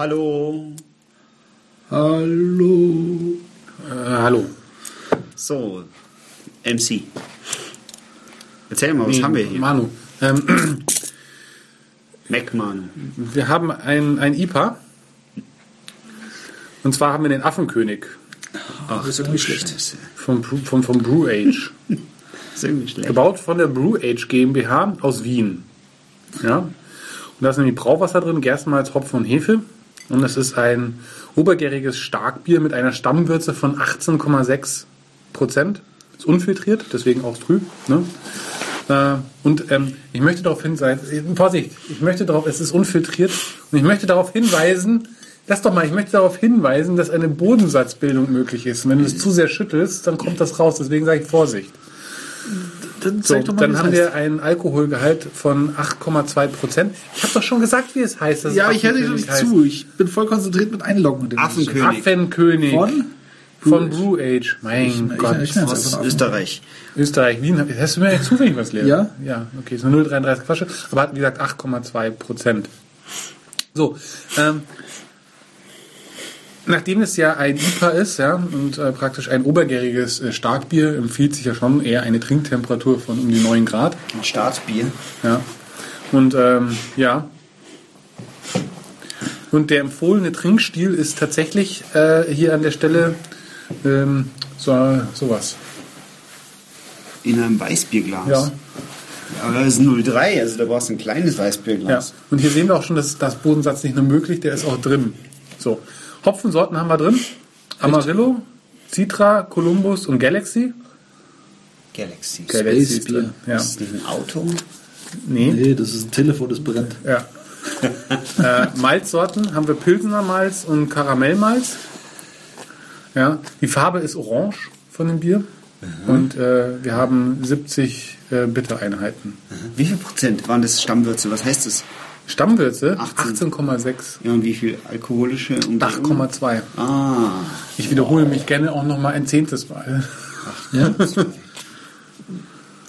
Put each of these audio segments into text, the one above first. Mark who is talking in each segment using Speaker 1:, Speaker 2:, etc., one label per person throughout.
Speaker 1: Hallo.
Speaker 2: Hallo.
Speaker 3: Äh, hallo.
Speaker 1: So, MC. Erzähl mal, was
Speaker 3: Nee,
Speaker 1: haben wir hier?
Speaker 3: Manu. Ähm,
Speaker 1: Mac Manu.
Speaker 3: wir haben ein, ein IPA. Und zwar haben wir den Affenkönig
Speaker 1: Ach,
Speaker 2: Das ist irgendwie schlecht.
Speaker 3: Vom, Brew- vom, vom Brew Age.
Speaker 1: Das ist irgendwie schlecht.
Speaker 3: Gebaut von der Brew Age GmbH aus Wien. Ja. Und da ist nämlich Brauwasser drin, Gerstenmalz, Hopfen und Hefe. Und es ist ein obergäriges Starkbier mit einer Stammwürze von 18,6 Prozent. Ist unfiltriert, deswegen auch trüb. Ne? Äh, Und ähm, ich möchte darauf hinweisen, Vorsicht, ich möchte darauf, es ist unfiltriert. Und ich möchte darauf hinweisen, lass doch mal, ich möchte darauf hinweisen, dass eine Bodensatzbildung möglich ist. Und wenn du es zu sehr schüttelst, dann kommt das raus. Deswegen sage ich Vorsicht.
Speaker 2: Dann
Speaker 3: So,
Speaker 2: zeig doch mal,
Speaker 3: dann haben
Speaker 2: heißt.
Speaker 3: wir einen Alkoholgehalt von 8,2 Prozent. Ich habe doch schon gesagt, wie es heißt. dass es
Speaker 2: Ja, ich höre dir nicht zu. Ich bin voll konzentriert mit Einloggen. und dem
Speaker 1: Affenkönig.
Speaker 3: Affenkönig.
Speaker 2: Von?
Speaker 3: Von Brew Age. Mein
Speaker 2: Ich-
Speaker 3: Gott.
Speaker 2: ich- ich nenn's
Speaker 1: Aus Österreich.
Speaker 3: Österreich, Wien. Hast du mir nicht zufällig was lesen?
Speaker 2: Ja.
Speaker 3: Ja, okay. Ist nur 0,33 Quasche, aber hat, wie gesagt, 8,2 Prozent. So, ähm, nachdem es ja ein IPA ist, ja, und äh, praktisch ein obergäriges äh, Starkbier, empfiehlt sich ja schon eher eine Trinktemperatur von um die 9 Grad.
Speaker 1: Ein Staatsbier.
Speaker 3: Ja. Und ähm, ja. Und der empfohlene Trinkstil ist tatsächlich äh, hier an der Stelle ähm, so, sowas.
Speaker 1: In einem Weißbierglas.
Speaker 3: Ja.
Speaker 1: Aber das ist 03, also da brauchst du ein kleines
Speaker 3: ja.
Speaker 1: Weißbierglas.
Speaker 3: Und hier sehen wir auch schon, dass das Bodensatz nicht nur möglich, der ist auch drin. So. Hopfensorten haben wir drin. Amarillo, Citra, Columbus und Galaxy.
Speaker 1: Galaxy.
Speaker 3: Galaxy
Speaker 2: Space
Speaker 3: ist drin. Ja.
Speaker 1: Ist das nicht ein Auto?
Speaker 3: Nee.
Speaker 2: Nee, das ist ein Telefon, das brennt.
Speaker 3: Ja. äh, Malzsorten haben wir Pilsener Malz und Karamellmalz. Ja, die Farbe ist orange von dem Bier. Und äh, wir haben 70 äh, Bittereinheiten.
Speaker 1: Wie viel Prozent waren das Stammwürze? Was heißt das?
Speaker 3: Stammwürze
Speaker 1: 18.
Speaker 3: 18,6.
Speaker 1: Ja, und wie viel alkoholische? Umdrehungen?
Speaker 3: 8,2.
Speaker 1: Ah.
Speaker 3: Ich wiederhole mich gerne auch noch mal ein zehntes Mal.
Speaker 2: Ja.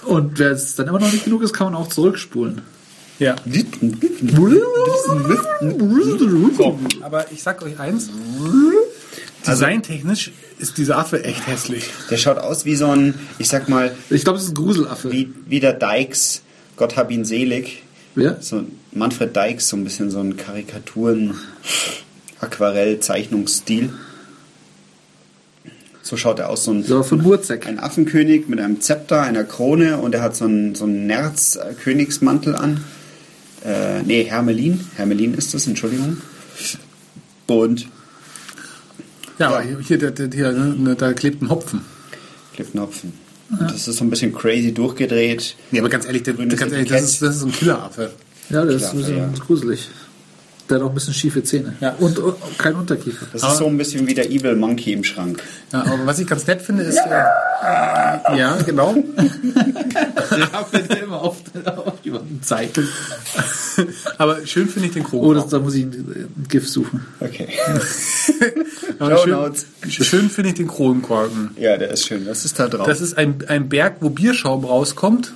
Speaker 2: Und wer es dann immer noch nicht genug ist, kann man auch zurückspulen.
Speaker 3: Ja. So, aber ich sag euch eins. Designtechnisch ist dieser Affe echt hässlich.
Speaker 1: Der schaut aus wie so ein, ich sag mal,
Speaker 2: Ich glaube, es ist ein Gruselaffe.
Speaker 1: wie, wie der Dykes, Gott hab ihn selig.
Speaker 2: Wer?
Speaker 1: So Manfred Dykes, so ein bisschen so ein Karikaturen, Aquarell-Zeichnungsstil. So schaut er aus, so ein,
Speaker 2: So, von Murzek.
Speaker 1: ein Affenkönig mit einem Zepter, einer Krone und er hat so einen, so einen Nerz-Königsmantel an. Äh, nee, Hermelin. Hermelin ist das, Entschuldigung. Und
Speaker 3: Ja, aber hier, hier, hier ne, da klebt ein Hopfen.
Speaker 1: Clipknopfen. Das ist so ein bisschen crazy durchgedreht.
Speaker 3: Nee, aber ganz ehrlich, der, ganz ehrlich das, ist, das ist ein Killeraffe.
Speaker 2: Ja, der ist ein bisschen
Speaker 1: ja.
Speaker 2: gruselig. Der hat auch ein bisschen schiefe Zähne.
Speaker 3: Ja.
Speaker 2: Und, und kein Unterkiefer.
Speaker 1: Das ist so ein bisschen wie der Evil Monkey im Schrank.
Speaker 3: Ja, aber was ich ganz nett finde, ist. Ja, ja genau.
Speaker 2: Der Affe, der immer auf, auf jemanden zeigt.
Speaker 3: aber schön finde ich den
Speaker 2: Oh,
Speaker 3: Krogen.
Speaker 2: das, da muss ich ein, ein GIF suchen.
Speaker 1: Okay.
Speaker 3: schön schön finde ich den Kronkorken.
Speaker 1: Ja, der ist schön. Was ist da drauf?
Speaker 3: Das ist ein, ein Berg, wo Bierschaum rauskommt.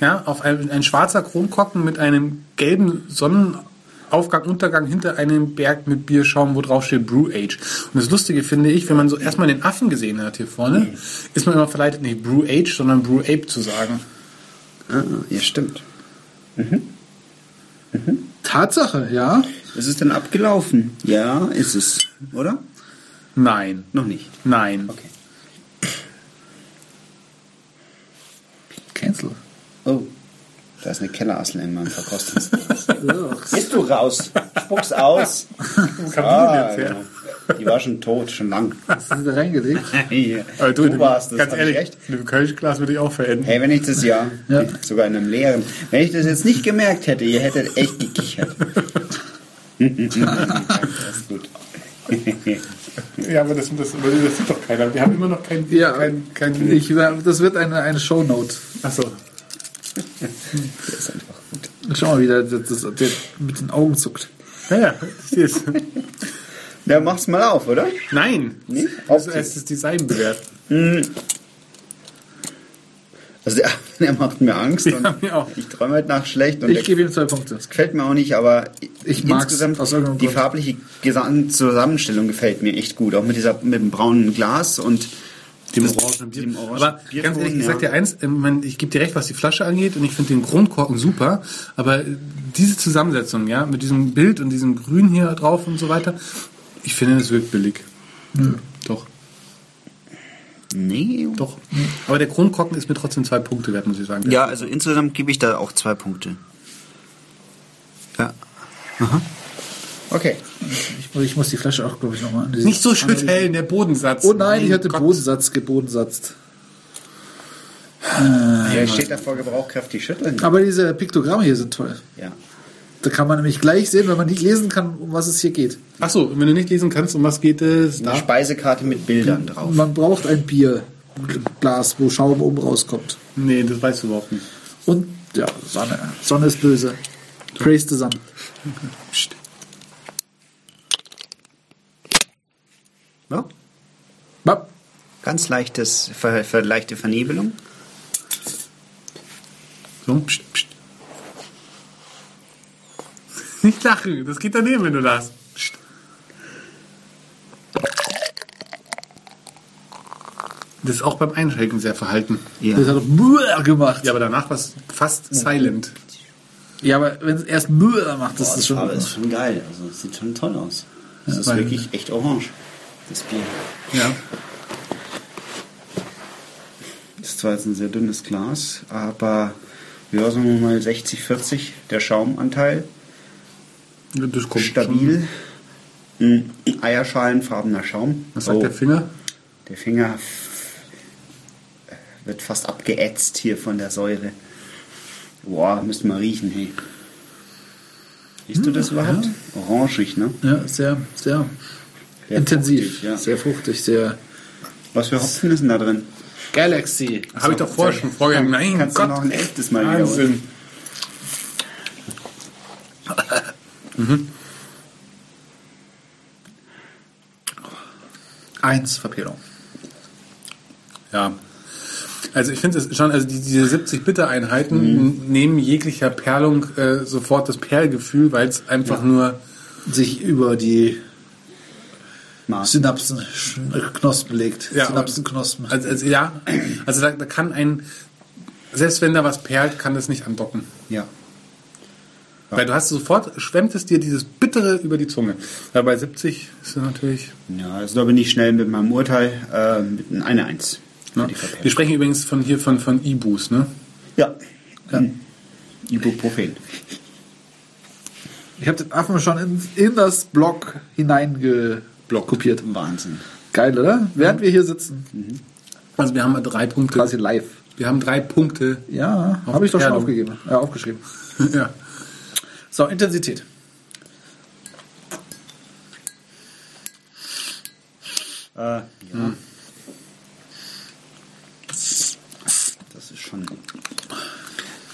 Speaker 3: Ja, auf ein, ein schwarzer Kronkorken mit einem gelben Sonnenaufgang, Untergang hinter einem Berg mit Bierschaum, wo drauf steht Brew Age. Und das Lustige finde ich, wenn man so erstmal den Affen gesehen hat hier vorne, ist man immer verleitet, nicht Brew Age, sondern Brew Ape zu sagen.
Speaker 1: ah, ja, stimmt.
Speaker 2: Tatsache, ja.
Speaker 1: Ist es denn abgelaufen? Ja, ist es. Oder?
Speaker 3: Nein,
Speaker 1: Noch nicht.
Speaker 3: nein.
Speaker 1: Okay.
Speaker 2: Cancel.
Speaker 1: Oh, da ist eine Kellerassel in meinem Verkostungsglas. Bist du raus? Spuck's aus.
Speaker 3: Wo kam
Speaker 1: Ah,
Speaker 3: die denn jetzt her?
Speaker 1: genau. Die war schon tot, schon lang.
Speaker 2: Hast du da reingelegt?
Speaker 1: Hey,
Speaker 3: Aber
Speaker 1: du, warst das,
Speaker 3: ganz
Speaker 1: hab
Speaker 3: ehrlich,
Speaker 1: ich recht.
Speaker 3: ein Kölschglas würde ich auch verenden.
Speaker 1: Hey, wenn ich das ja,
Speaker 2: Ja.
Speaker 1: sogar in einem leeren, wenn ich das jetzt nicht gemerkt hätte, ihr hättet echt gekichert. das ist gut.
Speaker 3: Ja, aber das, das, das sieht doch keiner. Wir haben immer noch kein...
Speaker 2: Ja,
Speaker 3: kein, kein
Speaker 2: Ich, das wird eine, eine Shownote.
Speaker 3: Achso.
Speaker 1: Das ist einfach gut.
Speaker 2: Schau mal, wie der, das, der mit den Augen zuckt.
Speaker 3: Ja, ja, ich sehe es.
Speaker 1: Ja, mach's mal auf, oder?
Speaker 3: Nein.
Speaker 1: Nee?
Speaker 3: Also erst das Design bewerten.
Speaker 1: Also der, der macht mir Angst
Speaker 3: Ja,
Speaker 1: und
Speaker 3: mir auch.
Speaker 1: ich träume halt nach schlecht und
Speaker 4: Ich gebe ihm zwei Punkte.
Speaker 1: gefällt mir auch nicht, aber
Speaker 4: Ich
Speaker 1: insgesamt
Speaker 4: aus irgendeinem
Speaker 1: die
Speaker 4: Grund.
Speaker 1: farbliche Gesamtzusammenstellung gefällt mir echt gut. Auch mit dieser mit dem braunen Glas und
Speaker 3: Dem
Speaker 1: das-
Speaker 3: orangen Bier.
Speaker 1: dem orangen
Speaker 3: aber ganz
Speaker 1: Bierton,
Speaker 3: ehrlich, ich
Speaker 1: ja.
Speaker 3: sag dir eins, ich gebe dir recht, was die Flasche angeht und ich finde den Grundkorken super, aber diese Zusammensetzung, ja, mit diesem Bild und diesem Grün hier drauf und so weiter, ich finde, es wirkt billig. Doch,
Speaker 1: Nee.
Speaker 3: doch. Aber der Grundkorken ist mir trotzdem zwei Punkte wert, muss ich sagen.
Speaker 1: Ja, also insgesamt gebe ich da auch zwei Punkte. Ja. Aha. Okay.
Speaker 4: Ich, ich muss die Flasche auch, glaube ich, nochmal an.
Speaker 3: Nicht so schön hellen, der Bodensatz.
Speaker 4: Oh nein, ich
Speaker 3: Mein
Speaker 4: hatte
Speaker 3: Gott.
Speaker 4: Bodensatz gebodensatzt.
Speaker 1: Hier steht davor Gebrauch kräftig schütteln.
Speaker 4: Aber diese Piktogramme hier sind toll.
Speaker 1: Ja.
Speaker 4: Da kann man nämlich gleich sehen, wenn man nicht lesen kann, um was es hier geht.
Speaker 3: Ach so, wenn du nicht lesen kannst, um was geht es
Speaker 1: Eine
Speaker 3: da?
Speaker 1: Speisekarte mit Bildern drauf.
Speaker 4: Man braucht ein Bierglas, wo Schaum oben rauskommt.
Speaker 3: Nee, das weißt du überhaupt nicht.
Speaker 4: Und ja, Sonne. Sonne ist böse. Praise the sun.
Speaker 3: Psst.
Speaker 1: Ja.
Speaker 4: Bap.
Speaker 1: Ganz leichtes, ver, ver, leichte Vernebelung.
Speaker 3: So, pst, pst. Nicht lachen, das geht daneben, wenn du lachst. Pst. Das ist auch beim Einschenken sehr verhalten.
Speaker 1: Ja.
Speaker 4: Das hat doch Mühe gemacht.
Speaker 3: Ja, aber danach war es fast silent.
Speaker 4: Ja, aber wenn es erst Mühe macht, das
Speaker 1: Boah,
Speaker 4: ist schon.
Speaker 1: ist schon geil. Also es sieht schon toll aus. Das ist
Speaker 3: weil-
Speaker 1: wirklich echt orange. Das Bier.
Speaker 3: Ja.
Speaker 1: Ist zwar jetzt ein sehr dünnes Glas, aber ja, sagen wir mal 60, 40 der Schaumanteil.
Speaker 3: Das kommt
Speaker 1: Stabil. Ein Eierschalenfarbener Schaum.
Speaker 3: Schon. Was sagt
Speaker 1: Oh,
Speaker 3: der Finger?
Speaker 1: Der Finger wird fast abgeätzt hier von der Säure. Boah, müsste mal riechen, hey. Riechst du das überhaupt? Orangig, ne?
Speaker 4: Ja, sehr, sehr
Speaker 1: Sehr
Speaker 4: intensiv.
Speaker 1: fruchtig, ja.
Speaker 4: Sehr fruchtig, sehr.
Speaker 1: Was für Hopfen ist denn da drin?
Speaker 4: Galaxy.
Speaker 3: Habe ich doch vorher schon vorgegangen. Nein,
Speaker 1: Kannst
Speaker 3: Gott.
Speaker 1: du noch ein elftes Mal wiederholen?
Speaker 3: Wahnsinn.
Speaker 4: Eins Verpehlung.
Speaker 3: Ja. Also ich finde es schon, also die, diese 70 Bitte-Einheiten nehmen jeglicher Perlung äh, sofort das Perlgefühl, weil es einfach nur
Speaker 4: Sich über die
Speaker 1: Maß.
Speaker 4: Synapsen, Knospen legt.
Speaker 3: Ja,
Speaker 4: Synapsenknospen.
Speaker 3: Also, also ja, also da, da kann ein, selbst wenn da was perlt, kann das nicht andocken.
Speaker 1: Ja.
Speaker 3: Weil du hast sofort, schwemmt es dir dieses Bittere über die Zunge. Weil bei 70 ist es natürlich.
Speaker 1: Ja, also da bin ich schnell mit meinem Urteil äh, mit einer Eins. für
Speaker 3: Ne?
Speaker 1: die Verperlung.
Speaker 3: Wir sprechen übrigens von hier von, von Ibus, ne?
Speaker 1: Ja. Hm. Ibuprofen.
Speaker 4: Ich habe den Affen schon in, in das Block hineingekopiert.
Speaker 1: Wahnsinn.
Speaker 4: Geil, oder? Während wir hier sitzen.
Speaker 3: Also wir haben drei Punkte.
Speaker 4: Quasi live.
Speaker 3: Wir haben drei Punkte.
Speaker 4: Ja, habe ich doch schon aufgegeben. Ja, aufgeschrieben.
Speaker 3: ja.
Speaker 4: So, Intensität.
Speaker 1: Äh, ja. Das ist schon.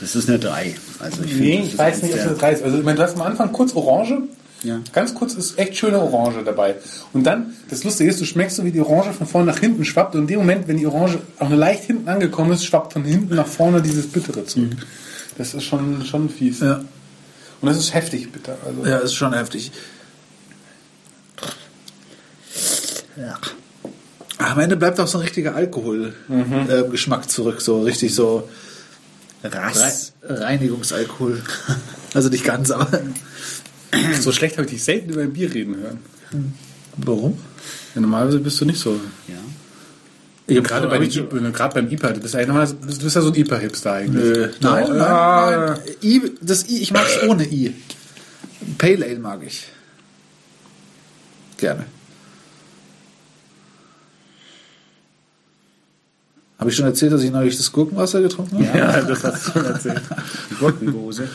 Speaker 1: Das ist eine 3. Also ich finde,
Speaker 3: Nee,
Speaker 1: das
Speaker 3: ich
Speaker 1: ist
Speaker 3: weiß nicht, ob
Speaker 1: der-
Speaker 3: das reißt. Also, ich meine, du hast am Anfang kurz Orange.
Speaker 1: Ja.
Speaker 3: Ganz kurz ist echt schöne Orange dabei. Und dann, das Lustige ist, du schmeckst so, wie die Orange von vorne nach hinten schwappt. Und in dem Moment, wenn die Orange auch nur leicht hinten angekommen ist, schwappt von hinten nach vorne dieses Bittere zurück. Das ist schon, schon fies.
Speaker 4: Ja.
Speaker 3: Und das ist heftig bitter. Also,
Speaker 4: Ja, ist schon heftig.
Speaker 1: Ja.
Speaker 4: Am Ende bleibt auch so ein richtiger Alkoholgeschmack zurück. So richtig so
Speaker 1: Rass.
Speaker 4: Rei- Reinigungsalkohol. Also nicht ganz, aber.
Speaker 3: So schlecht habe ich dich selten über ein Bier reden hören.
Speaker 4: Warum?
Speaker 3: Ja, normalerweise bist du nicht so.
Speaker 1: Ja.
Speaker 4: Ich hab
Speaker 3: Gerade bei
Speaker 4: ich-
Speaker 3: IPA, gerade beim IPA, du bist, eigentlich normalerweise- du bist ja so ein IPA-Hipster eigentlich.
Speaker 4: Nö. Nein, nein,
Speaker 3: Ah.
Speaker 4: nein. I, das I, ich mag es ohne I. Pale Ale mag ich. Gerne. Habe ich schon erzählt, dass ich neulich das Gurkenwasser getrunken habe?
Speaker 3: Ja, das hast du schon erzählt.
Speaker 1: Gurkengose.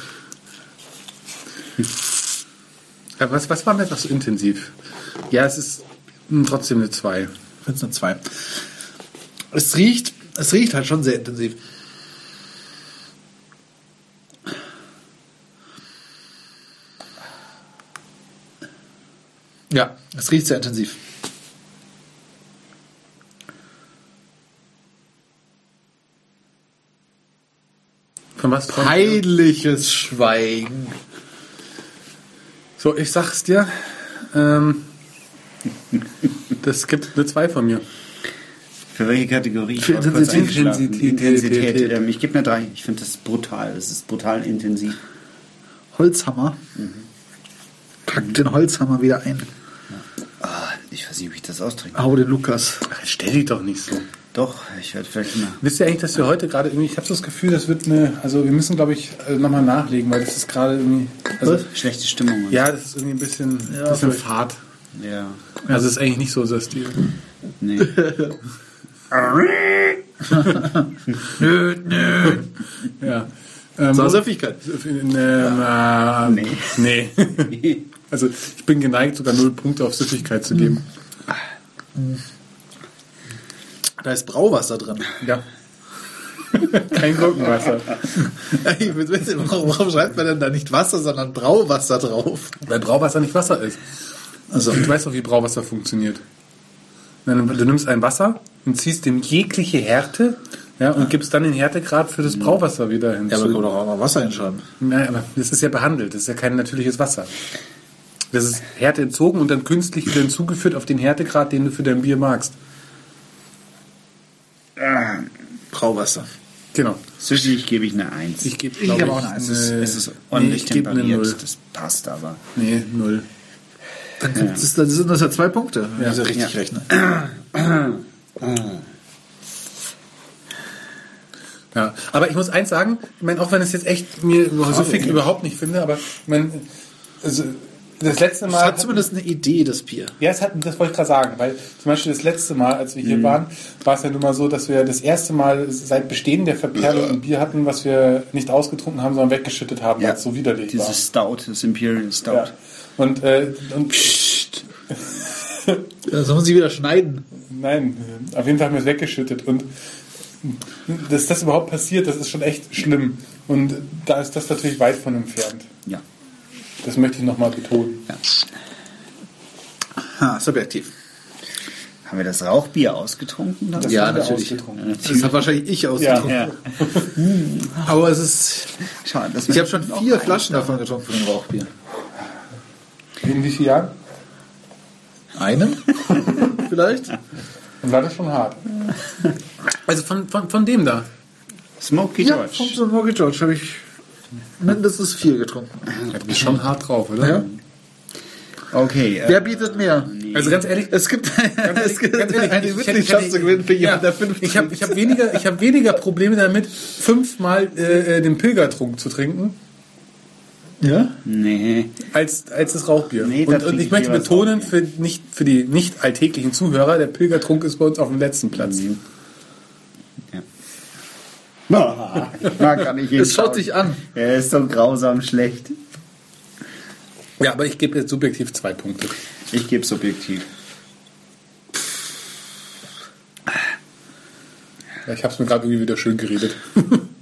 Speaker 3: Ja, was, was war denn etwas so intensiv? Ja, es ist hm, trotzdem eine 2.
Speaker 4: Ich finde es eine 2. Es riecht, es riecht halt schon sehr intensiv. Ja, es riecht sehr intensiv.
Speaker 3: Von was?
Speaker 4: Peinliches Schweigen.
Speaker 3: So, ich sag's dir. Ähm, das gibt eine 2 von mir.
Speaker 1: Für welche Kategorie? Ich
Speaker 4: Für Intensität.
Speaker 3: Intensität.
Speaker 1: Intensität. Ähm, ich gebe eine 3. Ich finde das brutal. Das ist brutal intensiv.
Speaker 4: Holzhammer. Pack den Holzhammer wieder ein.
Speaker 1: Ah, ich weiß nicht, ob ich das ausdrücke.
Speaker 4: Hau den Lukas.
Speaker 3: Ach, stell dich doch nicht so.
Speaker 1: Doch, ich werde vielleicht mal.
Speaker 3: Wisst ihr eigentlich, dass wir heute gerade irgendwie, ich habe so das Gefühl, das wird eine, also wir müssen, glaube ich, nochmal nachlegen, weil das ist gerade irgendwie, also,
Speaker 1: Schlechte Stimmung.
Speaker 3: ja, das ist irgendwie ein bisschen,
Speaker 4: Ja,
Speaker 3: bisschen fad.
Speaker 1: Ja.
Speaker 3: Also es ist eigentlich nicht so der Stil.
Speaker 1: Nee.
Speaker 4: Nö, nö.
Speaker 3: Ja. Ähm,
Speaker 4: So, Süffigkeit.
Speaker 3: ähm, äh,
Speaker 1: Nee.
Speaker 3: nee. Also ich bin geneigt, sogar null Punkte auf Süffigkeit zu geben.
Speaker 4: Da ist Brauwasser drin.
Speaker 3: Ja. Kein Gurkenwasser.
Speaker 4: Ich will wissen, warum, warum schreibt man denn da nicht Wasser, sondern Brauwasser drauf?
Speaker 3: Weil Brauwasser nicht Wasser ist.
Speaker 4: Also,
Speaker 3: Du weißt doch, wie Brauwasser funktioniert. Du nimmst ein Wasser und ziehst dem jegliche Härte ja, und gibst dann den Härtegrad für das Brauwasser wieder hinzu.
Speaker 4: ja, aber kann man doch auch mal Wasser hinschreiben.
Speaker 3: Nein, aber das ist ja behandelt, das ist ja kein natürliches Wasser. Das ist Härte entzogen und dann künstlich wieder hinzugeführt auf den Härtegrad, den du für dein Bier magst.
Speaker 4: Brauwasser.
Speaker 3: Genau.
Speaker 1: Süßig gebe ich eine 1.
Speaker 3: Ich gebe,
Speaker 4: Ich gebe auch eine
Speaker 1: es,
Speaker 4: Eins.
Speaker 1: ist,
Speaker 3: eine-
Speaker 1: es ist ordentlich
Speaker 3: nee, ich gebe eine
Speaker 1: temperiert.
Speaker 3: Null.
Speaker 1: Das passt aber.
Speaker 3: Nee, null.
Speaker 4: Dann gibt es, dann sind das ja zwei Punkte, wenn
Speaker 3: Ja.
Speaker 4: ich so richtig
Speaker 1: Ja.
Speaker 4: rechne.
Speaker 3: Ja, aber ich muss eins sagen, ich meine, auch wenn es jetzt echt mir süffig überhaupt nicht finde, aber ich meine, also das letzte
Speaker 4: Es
Speaker 3: Mal.
Speaker 4: hat zumindest eine Idee, das Bier.
Speaker 3: Ja, es hat, das wollte ich gerade sagen, weil zum Beispiel das letzte Mal, als wir hier waren, war es ja nun mal so, dass wir das erste Mal seit Bestehen der Verperlung ein Bier hatten, was wir nicht ausgetrunken haben, sondern weggeschüttet haben, weil es so widerlich war.
Speaker 1: Dieses Stout, das Imperial Stout.
Speaker 3: Ja. Und, äh, und
Speaker 4: Das muss ich wieder schneiden.
Speaker 3: nein, auf jeden Fall haben wir es weggeschüttet. Und dass das überhaupt passiert, das ist schon echt schlimm. Und da ist das natürlich weit von entfernt.
Speaker 1: Ja.
Speaker 3: Das möchte ich nochmal betonen.
Speaker 4: Ha, subjektiv.
Speaker 1: Haben wir das Rauchbier ausgetrunken?
Speaker 3: Das
Speaker 4: Ja, natürlich.
Speaker 3: ausgetrunken.
Speaker 4: Das hat wahrscheinlich ich ausgetrunken.
Speaker 1: Ja.
Speaker 4: Aber es ist.
Speaker 1: Schade,
Speaker 4: Ich habe schon vier Flaschen
Speaker 1: da-
Speaker 4: davon getrunken von dem Rauchbier.
Speaker 3: In wie vielen Jahren?
Speaker 4: Einen? Vielleicht?
Speaker 3: Dann war das schon hart. Also von, von, von dem da.
Speaker 1: Smoky
Speaker 4: Ja,
Speaker 1: George.
Speaker 4: vom Smoky George habe ich mindestens vier getrunken.
Speaker 3: Du bist schon hart drauf, oder?
Speaker 4: Ja.
Speaker 1: Okay.
Speaker 4: Wer
Speaker 1: Äh,
Speaker 4: bietet mehr?
Speaker 3: Also ganz ehrlich,
Speaker 4: Es gibt, es gibt
Speaker 3: ganz ehrlich,
Speaker 4: eine Mitgliedschaft
Speaker 3: ich-
Speaker 4: zu gewinnen für jemanden,
Speaker 3: ja,
Speaker 4: der fünf
Speaker 3: Ich habe ich hab weniger, ich hab weniger Probleme damit, fünfmal äh, äh, den Pilgertrunk zu trinken,
Speaker 4: Ja?
Speaker 1: nee.
Speaker 3: als, als das Rauchbier.
Speaker 1: Nee,
Speaker 3: und, und ich möchte betonen, für, nicht, für die nicht alltäglichen Zuhörer, der Pilgertrunk ist bei uns auf dem letzten Platz.
Speaker 1: Ja. Da kann ich
Speaker 4: Es schaut sich an.
Speaker 1: Er ist so grausam schlecht.
Speaker 3: Ja, aber ich gebe jetzt subjektiv zwei Punkte.
Speaker 1: Ich gebe subjektiv.
Speaker 3: Ja, ich habe es mir gerade irgendwie wieder schön geredet.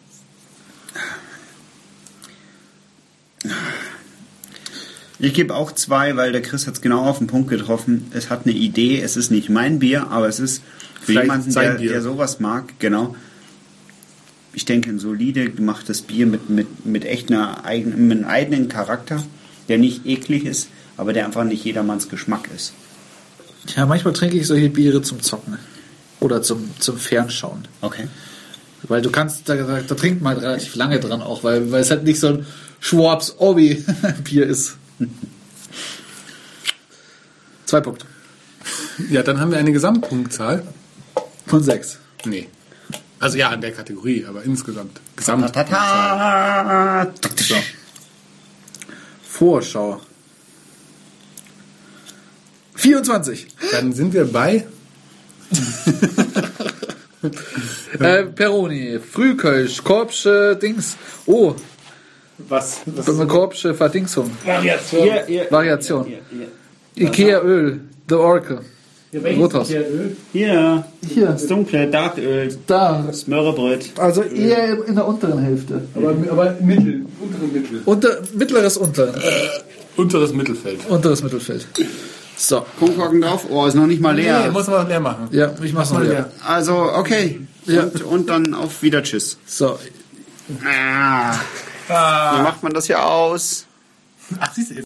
Speaker 1: Ich gebe auch zwei, weil der Chris hat es genau auf den Punkt getroffen. Es hat eine Idee, es ist nicht mein Bier, aber es ist für
Speaker 3: Vielleicht
Speaker 1: jemanden,
Speaker 3: sein
Speaker 1: der,
Speaker 3: Bier.
Speaker 1: der sowas mag, genau. Ich denke, ein solide gemachtes Bier mit, mit, mit echt einer eigenen, mit einem eigenen Charakter, der nicht eklig ist, aber der einfach nicht jedermanns Geschmack ist.
Speaker 4: Ja, manchmal trinke ich solche Biere zum Zocken. Oder zum, zum Fernschauen.
Speaker 1: Okay.
Speaker 4: Weil du kannst, da, da, da trinkt man halt relativ lange dran auch, weil, weil es halt nicht so ein Schwabs Obi Bier ist. Zwei Punkte.
Speaker 3: Ja, dann haben wir eine Gesamtpunktzahl.
Speaker 4: Von sechs.
Speaker 3: Nee. Also ja, in der Kategorie, aber insgesamt. Gesamtpunktzahl.
Speaker 4: So. Vorschau. 24.
Speaker 3: Dann sind wir bei
Speaker 4: Äh, Peroni, Frühkölsch, Korbsche Dings. Oh,
Speaker 3: was? was
Speaker 4: Korbsche Verdingsung.
Speaker 3: Variation.
Speaker 1: Hier, hier,
Speaker 4: Variation.
Speaker 1: Hier, hier.
Speaker 4: Ikea Öl, The Oracle. Rothaus.
Speaker 1: hier,
Speaker 4: Hier,
Speaker 1: das dunkle Darköl,
Speaker 4: da.
Speaker 1: das Mörrebröt.
Speaker 4: Also eher in der unteren Hälfte.
Speaker 3: Aber, aber Mittel, untere Mittel.
Speaker 4: Unter, mittleres Unteren.
Speaker 3: Unteres Mittelfeld.
Speaker 4: Unteres Mittelfeld. So.
Speaker 1: Kronkorken drauf? Oh, ist noch nicht mal leer.
Speaker 3: Nee, muss man leer machen.
Speaker 4: Ja, ich mach's
Speaker 3: Mal
Speaker 4: leer.
Speaker 3: leer.
Speaker 1: Also, okay.
Speaker 4: Ja.
Speaker 1: Und, und dann auf wieder Tschüss.
Speaker 4: So.
Speaker 1: Ah. Wie macht man das hier aus?
Speaker 3: Ach, siehst du,